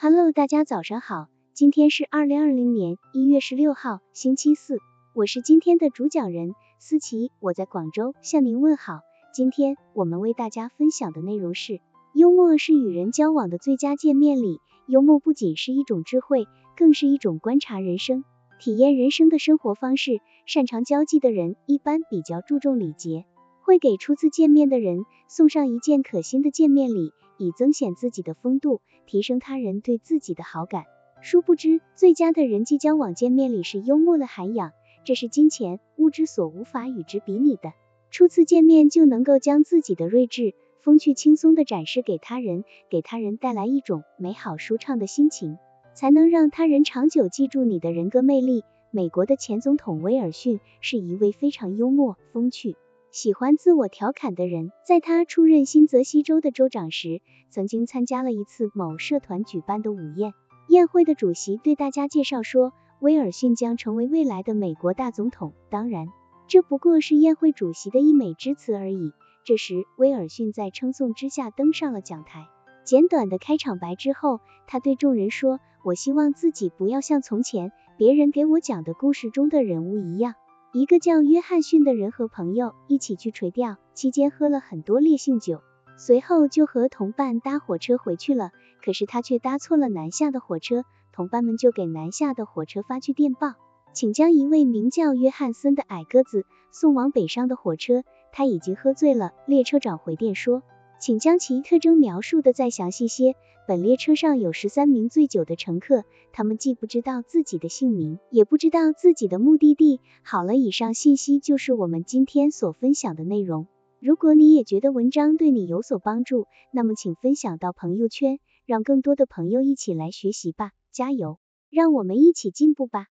Hello，大家早上好，今天是二零二零年一月十六号，星期四，我是今天的主讲人思琪，我在广州向您问好。今天我们为大家分享的内容是，幽默是与人交往的最佳见面礼。幽默不仅是一种智慧，更是一种观察人生、体验人生的生活方式。擅长交际的人一般比较注重礼节。会给初次见面的人送上一件可心的见面礼，以增显自己的风度，提升他人对自己的好感。殊不知，最佳的人际交往见面礼是幽默的涵养，这是金钱物质所无法与之比拟的。初次见面就能够将自己的睿智、风趣、轻松的展示给他人，给他人带来一种美好舒畅的心情，才能让他人长久记住你的人格魅力。美国的前总统威尔逊是一位非常幽默、风趣。喜欢自我调侃的人，在他出任新泽西州的州长时，曾经参加了一次某社团举办的午宴。宴会的主席对大家介绍说，威尔逊将成为未来的美国大总统。当然，这不过是宴会主席的溢美之词而已。这时，威尔逊在称颂之下登上了讲台。简短的开场白之后，他对众人说：“我希望自己不要像从前别人给我讲的故事中的人物一样。”一个叫约翰逊的人和朋友一起去垂钓，期间喝了很多烈性酒，随后就和同伴搭火车回去了。可是他却搭错了南下的火车，同伴们就给南下的火车发去电报，请将一位名叫约翰森的矮个子送往北上的火车。他已经喝醉了。列车长回电说，请将其特征描述的再详细些。本列车上有十三名醉酒的乘客，他们既不知道自己的姓名，也不知道自己的目的地。好了，以上信息就是我们今天所分享的内容。如果你也觉得文章对你有所帮助，那么请分享到朋友圈，让更多的朋友一起来学习吧。加油，让我们一起进步吧。